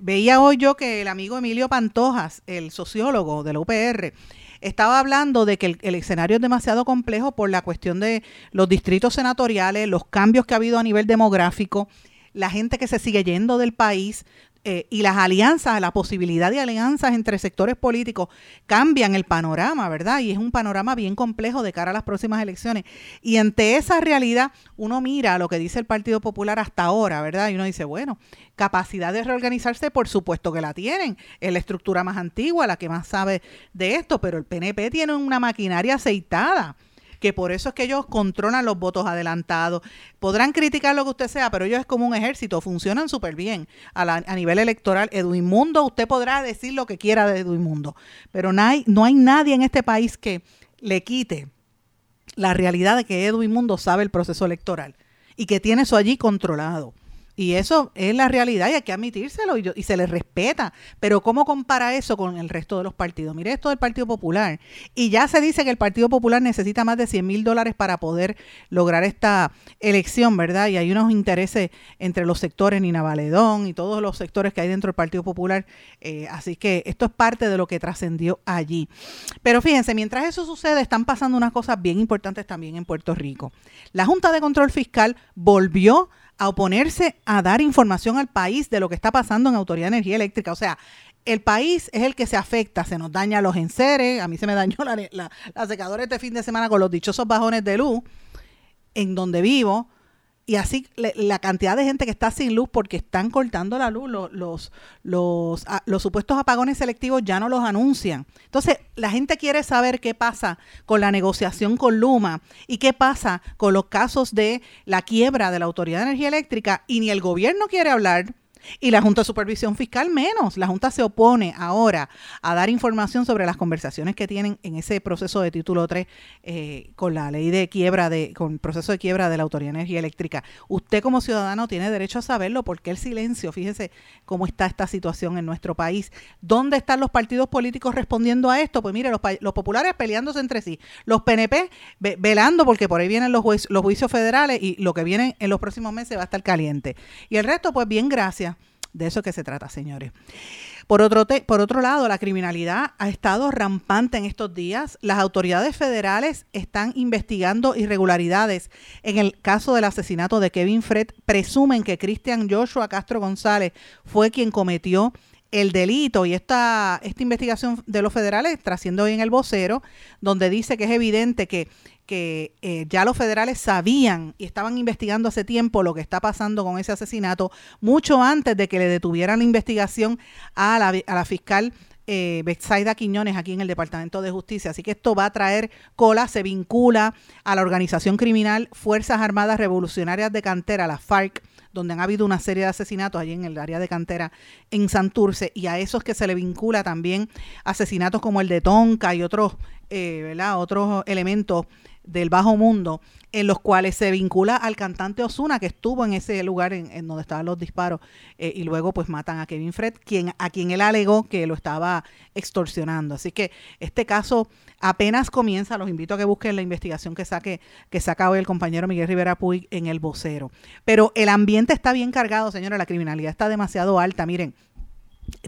veía hoy yo que el amigo Emilio Pantojas, el sociólogo de la UPR, estaba hablando de que el, el, escenario es demasiado complejo por la cuestión de los distritos senatoriales, los cambios que ha habido a nivel demográfico la gente que se sigue yendo del país eh, y las alianzas, la posibilidad de alianzas entre sectores políticos cambian el panorama, ¿verdad? Y es un panorama bien complejo de cara a las próximas elecciones. Y ante esa realidad, uno mira lo que dice el Partido Popular hasta ahora, ¿verdad? Y uno dice, bueno, capacidad de reorganizarse, por supuesto que la tienen. Es la estructura más antigua, la que más sabe de esto, pero el PNP tiene una maquinaria aceitada que por eso es que ellos controlan los votos adelantados. Podrán criticar lo que usted sea, pero ellos es como un ejército, funcionan súper bien a, a, nivel electoral. Edwin Mundo, usted podrá decir lo que quiera de Edwin Mundo, pero no hay, no hay nadie en este país que le quite la realidad de que Edwin Mundo sabe el proceso electoral y que tiene eso allí controlado. Y eso es la realidad y hay que admitírselo y, se le respeta. Pero ¿cómo compara eso con el resto de los partidos? Mire esto del Partido Popular. Y ya se dice que el Partido Popular necesita más de 100 mil dólares para poder lograr esta elección, ¿verdad? Y hay unos intereses entre los sectores, Nina Valedón y todos los sectores que hay dentro del Partido Popular. Eh, así que esto es parte de lo que trascendió allí. Pero fíjense, mientras eso sucede, están pasando unas cosas bien importantes también en Puerto Rico. La Junta de Control Fiscal volvió a oponerse a dar información al país de lo que está pasando en Autoridad de Energía Eléctrica. O sea, el país es el que se afecta, se nos daña los enseres, a mí se me dañó la, secadora este fin de semana con los dichosos bajones de luz en donde vivo, y así la cantidad de gente que está sin luz porque están cortando la luz, los, los, los, ah, los, supuestos apagones selectivos ya no los anuncian. Entonces, la gente quiere saber qué pasa con la negociación con Luma y qué pasa con los casos de la quiebra de la Autoridad de Energía Eléctrica y ni el gobierno quiere hablar y la Junta de Supervisión Fiscal menos. La Junta se opone ahora a dar información sobre las conversaciones que tienen en ese proceso de título 3 eh, con la ley de quiebra, de, con el proceso de quiebra de la Autoridad de Energía Eléctrica. Usted como ciudadano tiene derecho a saberlo porque el silencio, fíjese cómo está esta situación en nuestro país. ¿Dónde están los partidos políticos respondiendo a esto? Pues mire, los, los populares peleándose entre sí, los PNP velando porque por ahí vienen los, los juicios federales y lo que viene en los próximos meses va a estar caliente. Y el resto, pues bien, gracias de eso que se trata, señores. Por otro, por otro lado, la criminalidad ha estado rampante en estos días. Las autoridades federales están investigando irregularidades en el caso del asesinato de Kevin Fred. Presumen que Cristian Joshua Castro González fue quien cometió el delito y esta, esta investigación de los federales trasciende hoy en el vocero, donde dice que es evidente que que eh, ya los federales sabían y estaban investigando hace tiempo lo que está pasando con ese asesinato, mucho antes de que le detuvieran la investigación a la, a la fiscal eh, Betsaida Quiñones aquí en el Departamento de Justicia. Así que esto va a traer cola, se vincula a la organización criminal Fuerzas Armadas Revolucionarias de Cantera, la FARC, donde han habido una serie de asesinatos allí en el área de Cantera en Santurce, y a esos que se le vincula también asesinatos como el de Tonka y otros, eh, ¿verdad? otros elementos del bajo mundo, en los cuales se vincula al cantante Osuna, que estuvo en ese lugar en, donde estaban los disparos, eh, y luego pues matan a Kevin Fred, quien, a quien él alegó que lo estaba extorsionando. Así que este caso apenas comienza, los invito a que busquen la investigación que saque, que saca hoy el compañero Miguel Rivera Puig en el vocero. Pero el ambiente está bien cargado, señora, la criminalidad está demasiado alta. Miren,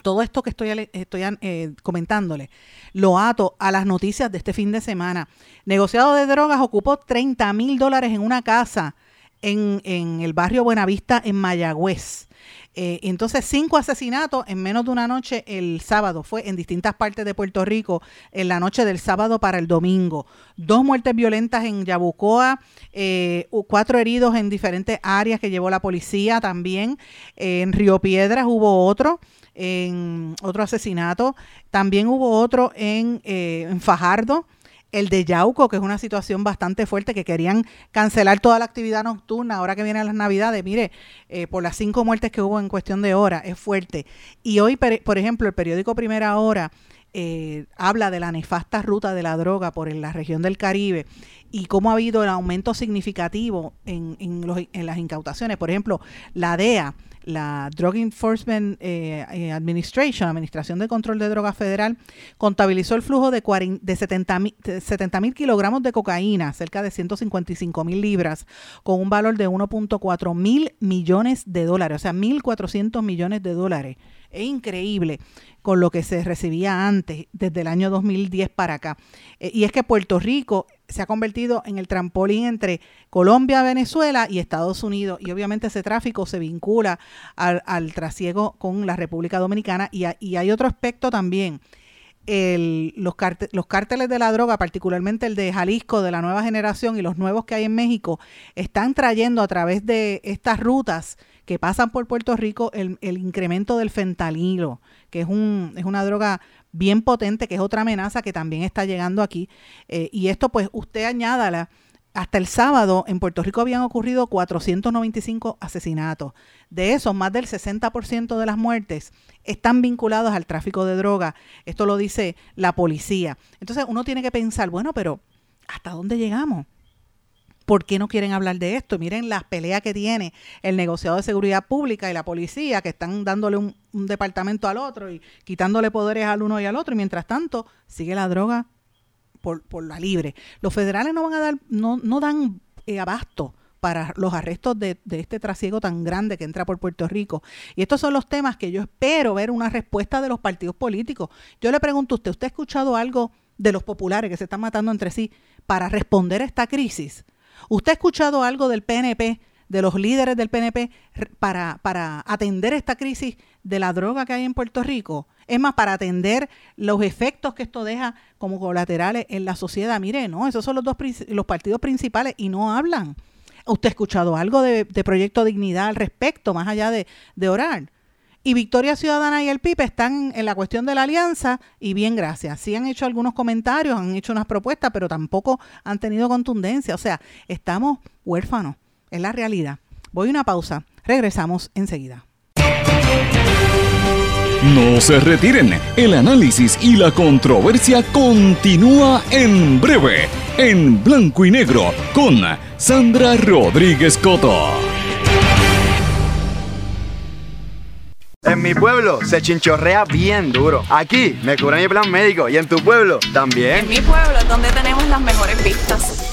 todo esto que estoy, eh, comentándole, lo ato a las noticias de este fin de semana. Negociado de drogas ocupó 30 mil dólares en una casa en, en, el barrio Buenavista, en Mayagüez. Eh, entonces, cinco asesinatos en menos de una noche el sábado. Fue en distintas partes de Puerto Rico en la noche del sábado para el domingo. Dos muertes violentas en Yabucoa, eh, cuatro heridos en diferentes áreas que llevó la policía también. en Río Piedras hubo otro en otro asesinato. También hubo otro en, eh, en Fajardo el de Yauco, que es una situación bastante fuerte, que querían cancelar toda la actividad nocturna ahora que vienen las navidades. Mire, eh, por las cinco muertes que hubo en cuestión de horas, es fuerte. Y hoy, por ejemplo, el periódico Primera Hora eh, habla de la nefasta ruta de la droga por la región del Caribe y cómo ha habido el aumento significativo en, en, los, en las incautaciones. Por ejemplo, la DEA la Drug Enforcement eh, eh, Administration, Administración de Control de Drogas Federal, contabilizó el flujo de, de 70 mil kilogramos de cocaína, cerca de 155 mil libras, con un valor de 1.4 mil millones de dólares, o sea, 1.400 millones de dólares. Es increíble con lo que se recibía antes, desde el año 2010 para acá. Eh, y es que Puerto Rico se ha convertido en el trampolín entre Colombia, Venezuela y Estados Unidos. Y obviamente ese tráfico se vincula al, trasiego con la República Dominicana. Y, y hay otro aspecto también. Los, los cárteles de la droga, particularmente el de Jalisco, de la nueva generación y los nuevos que hay en México, están trayendo a través de estas rutas que pasan por Puerto Rico el, el incremento del fentanilo, que es, un, es una droga bien potente, que es otra amenaza que también está llegando aquí. Eh, y esto pues usted añádala. Hasta el sábado en Puerto Rico habían ocurrido 495 asesinatos. De esos, más del 60% de las muertes están vinculadas al tráfico de droga. Esto lo dice la policía. Entonces uno tiene que pensar, bueno, pero ¿hasta dónde llegamos? ¿Por qué no quieren hablar de esto? Miren las peleas que tiene el negociado de seguridad pública y la policía, que están dándole un, departamento al otro y quitándole poderes al uno y al otro, y mientras tanto sigue la droga por, la libre. Los federales no van a dar, no, no dan eh, abasto para los arrestos de, de, este trasiego tan grande que entra por Puerto Rico. Y estos son los temas que yo espero ver una respuesta de los partidos políticos. Yo le pregunto a usted, ¿usted ha escuchado algo de los populares que se están matando entre sí para responder a esta crisis? ¿Usted ha escuchado algo del PNP, de los líderes del PNP, para, para atender esta crisis de la droga que hay en Puerto Rico? Es más, para atender los efectos que esto deja como colaterales en la sociedad. Mire, no, esos son los dos los partidos principales y no hablan. ¿Usted ha escuchado algo de, Proyecto Dignidad al respecto, más allá de, de orar? Y Victoria Ciudadana y el PIB están en la cuestión de la alianza y bien, gracias. Sí han hecho algunos comentarios, han hecho unas propuestas, pero tampoco han tenido contundencia. O sea, estamos huérfanos, es la realidad. Voy a una pausa, regresamos enseguida. No se retiren, el análisis y la controversia continúa en breve, en blanco y negro, con Sandra Rodríguez Coto. En mi pueblo se chinchorrea bien duro. Aquí me cubre mi plan médico y en tu pueblo también. En mi pueblo es donde tenemos las mejores vistas.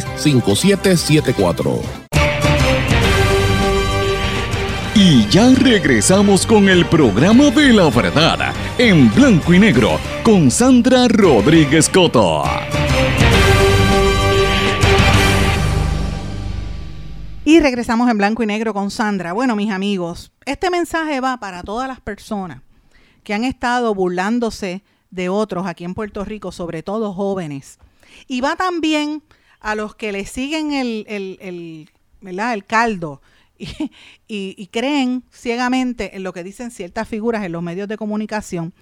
5774 9 939-336-5774. Y ya regresamos con el programa de la verdad en blanco y negro con Sandra Rodríguez Coto. Y regresamos en blanco y negro con Sandra. Bueno, mis amigos, este mensaje va para todas las personas que han estado burlándose de otros aquí en Puerto Rico, sobre todo jóvenes, y va también a los que le siguen el, el, el, caldo y, y, creen ciegamente en lo que dicen ciertas figuras en los medios de comunicación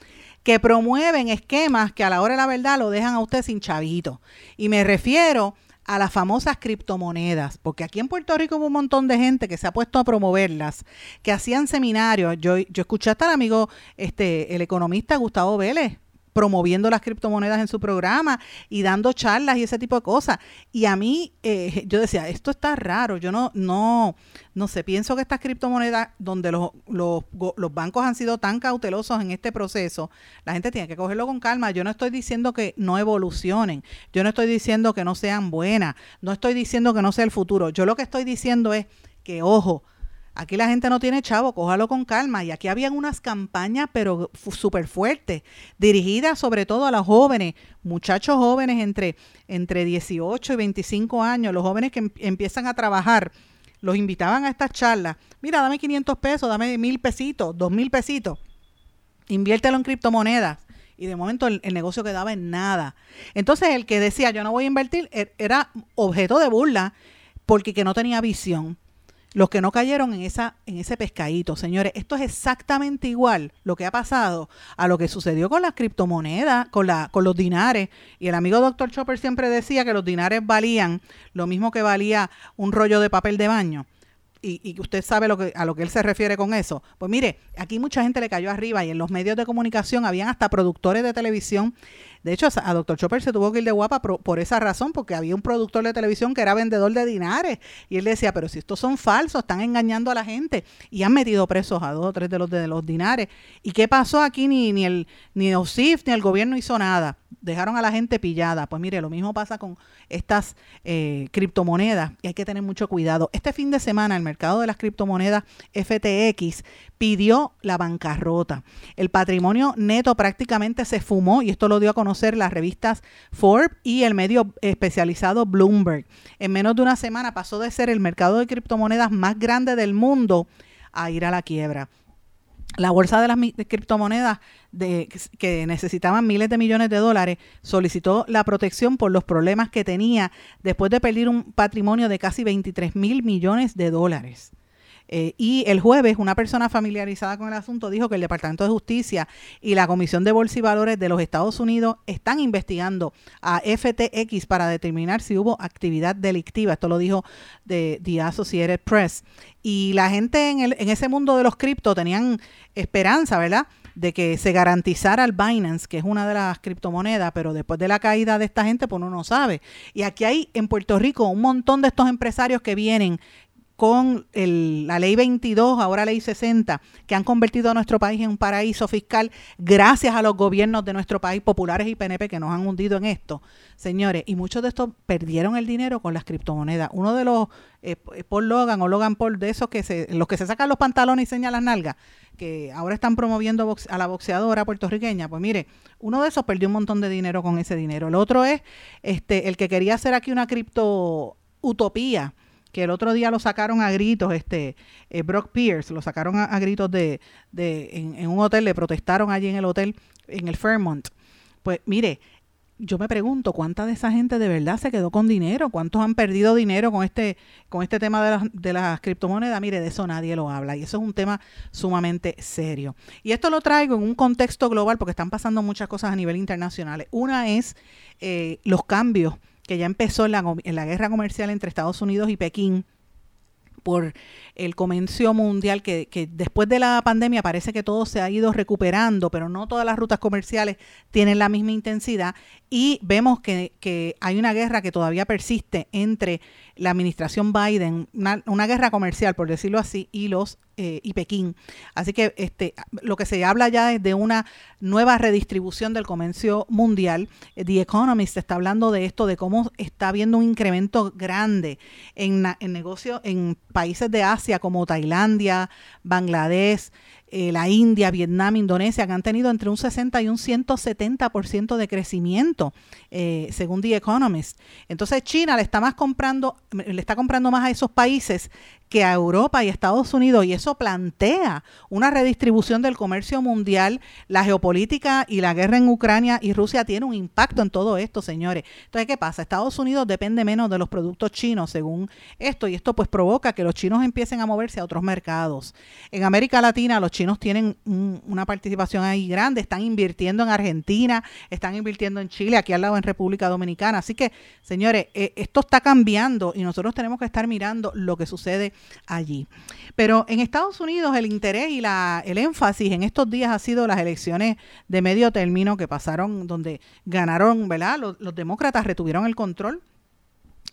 que promueven esquemas que a la hora de la verdad lo dejan a usted sin chavito. Y me refiero a las famosas criptomonedas, porque aquí en Puerto Rico hubo un montón de gente que se ha puesto a promoverlas, que hacían seminarios. Yo, yo escuché hasta al amigo, este, el economista Gustavo Vélez, promoviendo las criptomonedas en su programa y dando charlas y ese tipo de cosas. Y a mí, eh, yo decía, esto está raro, yo no, no, no sé, pienso que estas criptomonedas, donde los, los, los bancos han sido tan cautelosos en este proceso, la gente tiene que cogerlo con calma. Yo no estoy diciendo que no evolucionen, yo no estoy diciendo que no sean buenas, no estoy diciendo que no sea el futuro, yo lo que estoy diciendo es que, ojo, Aquí la gente no tiene chavo, cójalo con calma. Y aquí habían unas campañas, pero súper fuertes, dirigidas sobre todo a los jóvenes, muchachos jóvenes entre, entre 18 y 25 años, los jóvenes que em, empiezan a trabajar, los invitaban a estas charlas. Mira, dame 500 pesos, dame mil pesitos, dos mil pesitos, inviértelo en criptomonedas. Y de momento el, el negocio quedaba en nada. Entonces el que decía yo no voy a invertir er, era objeto de burla porque que no tenía visión los que no cayeron en, esa, en ese pescadito. Señores, esto es exactamente igual lo que ha pasado a lo que sucedió con las criptomonedas, con, la, con los dinares. Y el amigo doctor Chopper siempre decía que los dinares valían lo mismo que valía un rollo de papel de baño. Y, y, usted sabe lo que, a lo que él se refiere con eso. Pues mire, aquí mucha gente le cayó arriba y en los medios de comunicación habían hasta productores de televisión de hecho, a Dr. Chopper se tuvo que ir de guapa por, esa razón, porque había un productor de televisión que era vendedor de dinares. Y él decía, pero si estos son falsos, están engañando a la gente. Y han metido presos a dos o tres de los de los dinares. ¿Y qué pasó aquí? Ni, ni el ni OSIF ni el gobierno hizo nada. Dejaron a la gente pillada. Pues mire, lo mismo pasa con estas eh, criptomonedas y hay que tener mucho cuidado. Este fin de semana el mercado de las criptomonedas FTX pidió la bancarrota. El patrimonio neto prácticamente se fumó y esto lo dio a conocer las revistas Forbes y el medio especializado Bloomberg. En menos de una semana pasó de ser el mercado de criptomonedas más grande del mundo a ir a la quiebra. la bolsa de las criptomonedas de, que necesitaban miles de millones de dólares solicitó la protección por los problemas que tenía después de perder un patrimonio de casi 23 mil millones de dólares. Eh, y el jueves, una persona familiarizada con el asunto dijo que el Departamento de Justicia y la Comisión de Bolsa y Valores de los Estados Unidos están investigando a FTX para determinar si hubo actividad delictiva. Esto lo dijo de The Associated Press. Y la gente en, el, en ese mundo de los cripto tenían esperanza, ¿verdad? de que se garantizara el Binance, que es una de las criptomonedas, pero después de la caída de esta gente, pues uno no sabe. Y aquí hay en Puerto Rico un montón de estos empresarios que vienen con el- la ley 22, ahora ley 60, que han convertido a nuestro país en un paraíso fiscal gracias a los gobiernos de nuestro país, populares y PNP, que nos han hundido en esto, señores. Y muchos de estos perdieron el dinero con las criptomonedas. Uno de los, eh, Paul Logan o Logan Paul, de esos que se, los que se sacan los pantalones y señalan nalgas, que ahora están promoviendo a la boxeadora puertorriqueña, pues mire, uno de esos perdió un montón de dinero con ese dinero. El otro es este el que quería hacer aquí una cripto utopía, que el otro día lo sacaron a gritos, este eh, Brock Pierce, lo sacaron a, gritos de, de en, en un hotel, le protestaron allí en el hotel, en el Fairmont. Pues mire, yo me pregunto cuánta de esa gente de verdad se quedó con dinero, cuántos han perdido dinero con este con este tema de las, de las criptomonedas. Mire, de eso nadie lo habla y eso es un tema sumamente serio. Y esto lo traigo en un contexto global porque están pasando muchas cosas a nivel internacional. Una es eh, los cambios que ya empezó la, la guerra comercial entre Estados Unidos y Pekín por el comercio mundial que, que después de la pandemia parece que todo se ha ido recuperando, pero no todas las rutas comerciales tienen la misma intensidad y vemos que, que hay una guerra que todavía persiste entre la administración Biden, una, guerra comercial, por decirlo así, y los eh, y Pekín. Así que este lo que se habla ya es de una nueva redistribución del comercio mundial. The Economist está hablando de esto, de cómo está habiendo un incremento grande en, en negocios en países de Asia como Tailandia, Bangladesh, eh, la India, Vietnam, Indonesia, que han tenido entre un 60 y un 170% de crecimiento, eh, según The Economist. Entonces China le está más comprando, le está comprando más a esos países que a Europa y Estados Unidos y eso plantea una redistribución del comercio mundial, la geopolítica y la guerra en Ucrania y Rusia tiene un impacto en todo esto, señores. Entonces, ¿qué pasa? Estados Unidos depende menos de los productos chinos según esto y esto pues provoca que los chinos empiecen a moverse a otros mercados. En América Latina los chinos tienen un- una participación ahí grande, están invirtiendo en Argentina, están invirtiendo en Chile, aquí al lado en República Dominicana. Así que, señores, eh, esto está cambiando y nosotros tenemos que estar mirando lo que sucede allí. Pero en Estados Unidos el interés y la, el énfasis en estos días ha sido las elecciones de medio término que pasaron donde ganaron, ¿verdad? Los, demócratas retuvieron el control.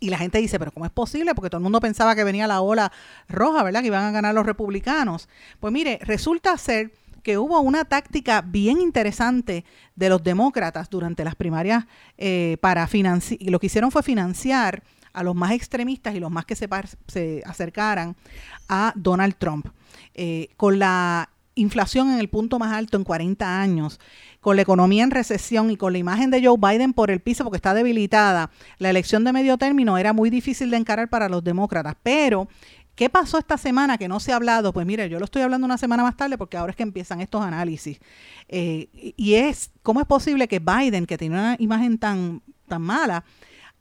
Y la gente dice, pero ¿cómo es posible? Porque todo el mundo pensaba que venía la ola roja, ¿verdad? Que iban a ganar los republicanos. Pues mire, resulta ser que hubo una táctica bien interesante de los demócratas durante las primarias eh, para financiar, lo que hicieron fue financiar a los más extremistas y los más que se, acercaran a Donald Trump. Eh, con la inflación en el punto más alto en 40 años, con la economía en recesión y con la imagen de Joe Biden por el piso porque está debilitada, la elección de medio término era muy difícil de encarar para los demócratas. Pero, ¿qué pasó esta semana que no se ha hablado? Pues mire, yo lo estoy hablando una semana más tarde porque ahora es que empiezan estos análisis. Eh, y- es, ¿cómo es posible que Biden, que tiene una imagen tan, tan mala,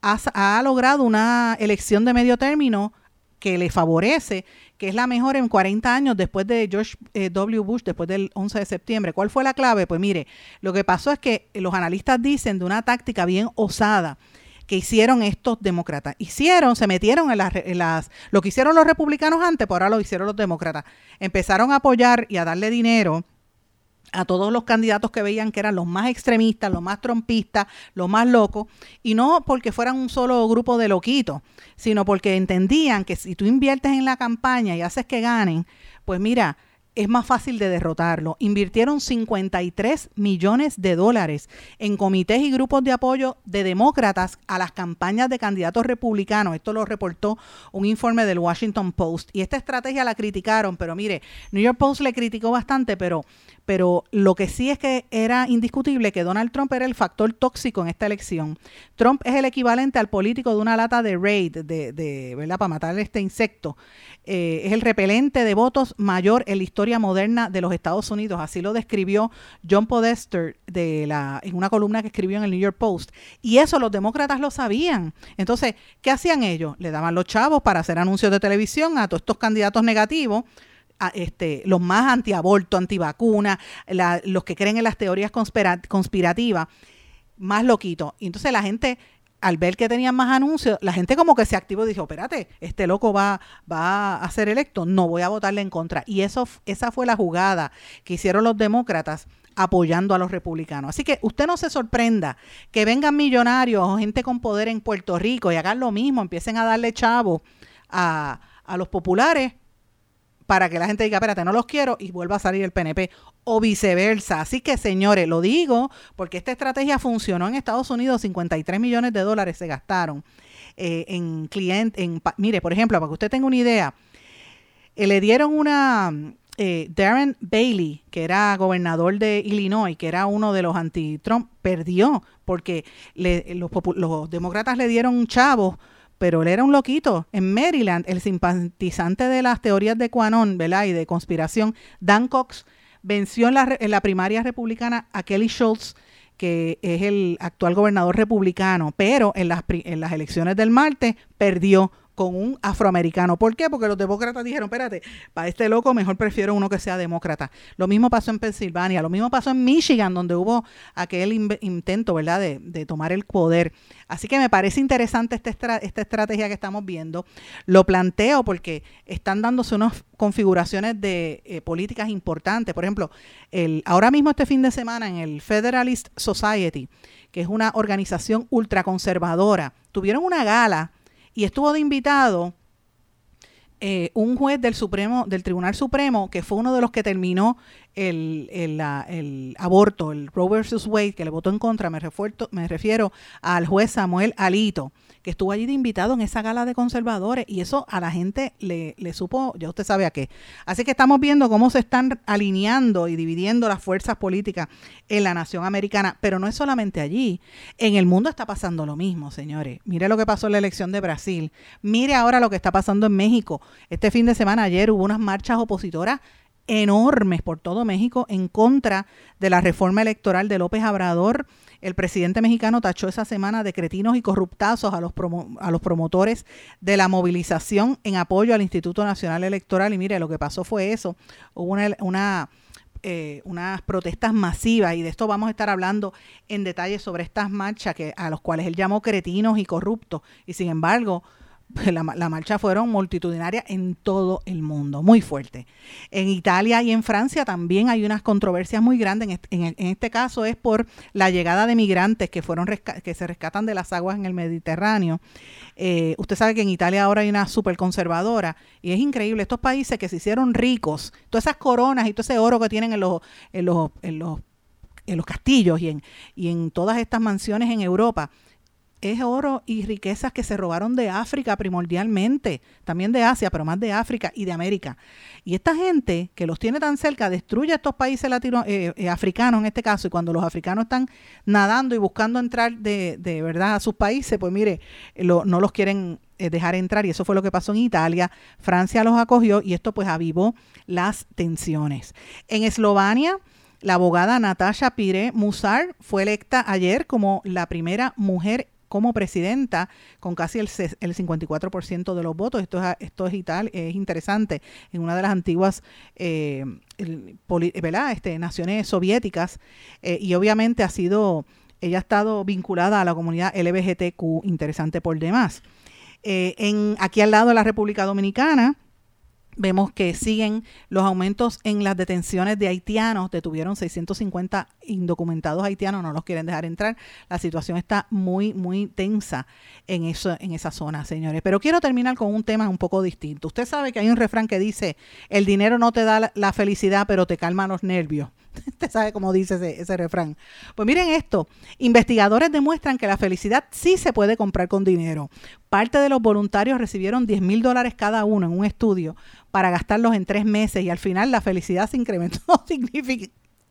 ha, ha logrado una elección de medio término que le favorece, que es la mejor en 40 años después de George eh, W. Bush, después del 11 de septiembre. ¿Cuál fue la clave? Pues mire, lo que pasó es que los analistas dicen de una táctica bien osada que hicieron estos demócratas. Hicieron, se metieron en las, en las, lo que hicieron los republicanos antes, por ahora lo hicieron los demócratas. Empezaron a apoyar y a darle dinero a todos los candidatos que veían que eran los más extremistas, los más trompistas, los más locos, y no porque fueran un solo grupo de loquitos, sino porque entendían que si tú inviertes en la campaña y haces que ganen, pues mira, es más fácil de derrotarlo. Invirtieron 53 millones de dólares en comités y grupos de apoyo de demócratas a las campañas de candidatos republicanos. Esto lo reportó un informe del Washington Post. Y esta estrategia la criticaron, pero mire, New York Post le criticó bastante, pero pero lo que sí es que era indiscutible que Donald Trump era el factor tóxico en esta elección. Trump es el equivalente al político de una lata de raid, de, de ¿verdad? Para matar este insecto. Eh, es el repelente de votos mayor en la historia moderna de los Estados Unidos. Así lo describió John Podester de la, en una columna que escribió en el New York Post. Y eso los demócratas lo sabían. Entonces, ¿qué hacían ellos? Le daban los chavos para hacer anuncios de televisión a todos estos candidatos negativos este, los más antiaborto, antivacuna, la, los que creen en las teorías conspira- conspirativas, más loquitos. Y entonces la gente, al ver que tenían más anuncios, la gente como que se activó y dijo, espérate, este loco va, va a ser electo, no voy a votarle en contra. Y eso, esa fue la jugada que hicieron los demócratas apoyando a los republicanos. Así que usted no se sorprenda que vengan millonarios o gente con poder en Puerto Rico y hagan lo mismo, empiecen a darle chavo a, a los populares para que la gente diga, espérate, no los quiero y vuelva a salir el PNP o viceversa. Así que, señores, lo digo porque esta estrategia funcionó en Estados Unidos, 53 millones de dólares se gastaron eh, en clientes, en, mire, por ejemplo, para que usted tenga una idea, eh, le dieron una, eh, Darren Bailey, que era gobernador de Illinois, que era uno de los anti-Trump, perdió porque le- los, los demócratas le dieron chavos pero él era un loquito. En Maryland, el simpatizante de las teorías de Quanon, ¿verdad? Y de conspiración, Dan Cox, venció en la, en la primaria republicana a Kelly Schultz, que es el actual gobernador republicano, pero en las, en las elecciones del martes perdió con un afroamericano. ¿Por qué? Porque los demócratas dijeron, espérate, para este loco mejor prefiero uno que sea demócrata. Lo mismo pasó en Pensilvania, lo mismo pasó en Michigan, donde hubo aquel intento, ¿verdad?, de, tomar el poder. Así que me parece interesante esta, estra- esta estrategia que estamos viendo. Lo planteo porque están dándose unas configuraciones de eh, políticas importantes. Por ejemplo, el, ahora mismo este fin de semana en el Federalist Society, que es una organización ultraconservadora, tuvieron una gala y estuvo de invitado eh, un juez del Supremo, del Tribunal Supremo, que fue uno de los que terminó el, el, el aborto, el Roe versus Wade, que le votó en contra, me, refuerto- me refiero al juez Samuel Alito, que estuvo allí de invitado en esa gala de conservadores, y eso a la gente le, le supo, ya usted sabe a qué. Así que estamos viendo cómo se están alineando y dividiendo las fuerzas políticas en la nación americana, pero no es solamente allí, en el mundo está pasando lo mismo, señores. Mire lo que pasó en la elección de Brasil, mire ahora lo que está pasando en México. Este fin de semana, ayer, hubo unas marchas opositoras enormes por todo México en contra de la reforma electoral de López Obrador. El presidente mexicano tachó esa semana de cretinos y corruptazos a los, promo- a los promotores de la movilización en apoyo al Instituto Nacional Electoral. Y mire, lo que pasó fue eso. Hubo una eh, unas protestas masivas y de esto vamos a estar hablando en detalle sobre estas marchas que a los cuales él llamó cretinos y corruptos y sin embargo <laughs> la, la marcha fueron multitudinarias en todo el mundo, muy fuerte. En Italia y en Francia también hay unas controversias muy grandes. En este, en este caso es por la llegada de migrantes que fueron que se rescatan de las aguas en el Mediterráneo. Eh, usted sabe que en Italia ahora hay una súper conservadora y es increíble. Estos países que se hicieron ricos, todas esas coronas y todo ese oro que tienen en los, en los, en los, en los castillos y en, y en todas estas mansiones en Europa, es oro y riquezas que se robaron de África primordialmente, también de Asia, pero más de África y de América. Y esta gente que los tiene tan cerca destruye estos países latino, eh, eh, africanos en este caso, y cuando los africanos están nadando y buscando entrar de, de verdad a sus países, pues mire, no los quieren eh, dejar entrar y eso fue lo que pasó en Italia. Francia los acogió y esto pues avivó las tensiones. En Eslovenia, la abogada Natasha Pire Musar fue electa ayer como la primera mujer como presidenta con casi el, el 54% de los votos. Esto es, esto es, es interesante. En una de las antiguas eh. Este, naciones soviéticas eh, y obviamente ha sido, ella ha estado vinculada a la comunidad LGBTQ, interesante por demás. Eh, en, aquí al lado de la República Dominicana, vemos que siguen los aumentos en las detenciones de haitianos. Detuvieron 650 indocumentados haitianos, no los quieren dejar entrar. La situación está muy, muy tensa en, eso, en esa zona, señores. Pero quiero terminar con un tema un poco distinto. Usted sabe que hay un refrán que dice, el dinero no te da la, felicidad, pero te calma los nervios. <laughs> Usted sabe cómo dice ese, ese refrán. Pues miren esto, investigadores demuestran que la felicidad sí se puede comprar con dinero. Parte de los voluntarios recibieron 10 mil dólares cada uno en un estudio para gastarlos en tres meses y al final la felicidad se incrementó <laughs> signific-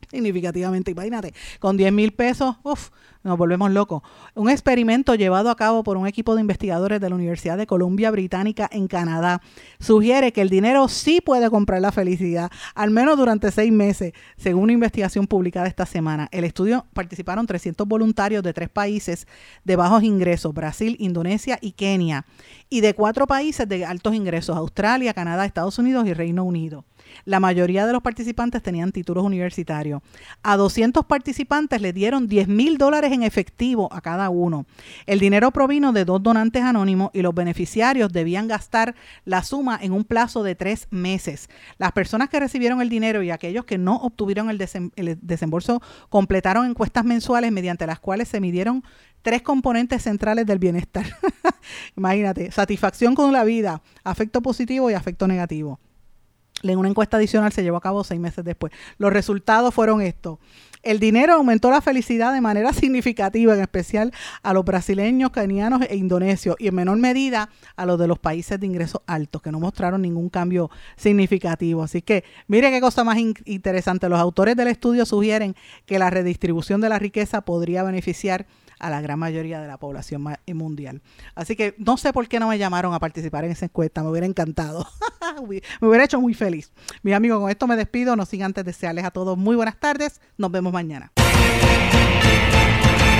significativamente, imagínate, con 10 mil pesos, uff, nos volvemos locos. Un experimento llevado a cabo por un equipo de investigadores de la Universidad de Columbia Británica en Canadá sugiere que el dinero sí puede comprar la felicidad, al menos durante seis meses, según una investigación publicada esta semana. El estudio participaron 300 voluntarios de tres países de bajos ingresos, Brasil, Indonesia y Kenia, y de cuatro países de altos ingresos, Australia, Canadá, Estados Unidos y Reino Unido. La mayoría de los participantes tenían títulos universitarios. A 200 participantes le dieron 10 mil dólares en efectivo a cada uno. El dinero provino de dos donantes anónimos y los beneficiarios debían gastar la suma en un plazo de tres meses. Las personas que recibieron el dinero y aquellos que no obtuvieron el, el desembolso completaron encuestas mensuales mediante las cuales se midieron tres componentes centrales del bienestar. <laughs> Imagínate, satisfacción con la vida, afecto positivo y afecto negativo. En una encuesta adicional se llevó a cabo seis meses después. Los resultados fueron estos. El dinero aumentó la felicidad de manera <laughs> significativa, en especial a los brasileños, kenianos e indonesios, y en menor medida a los de los países de ingresos altos, que no mostraron ningún cambio significativo. Así que, mire qué cosa más in interesante. Los autores del estudio sugieren que la redistribución de la riqueza podría beneficiar a la gran mayoría de la población mundial. Así que no sé por qué no me llamaron a participar en esa encuesta, me hubiera encantado, <laughs> me hubiera hecho muy feliz. Mis amigos, con esto me despido, no sin antes desearles a todos muy buenas tardes, nos vemos mañana.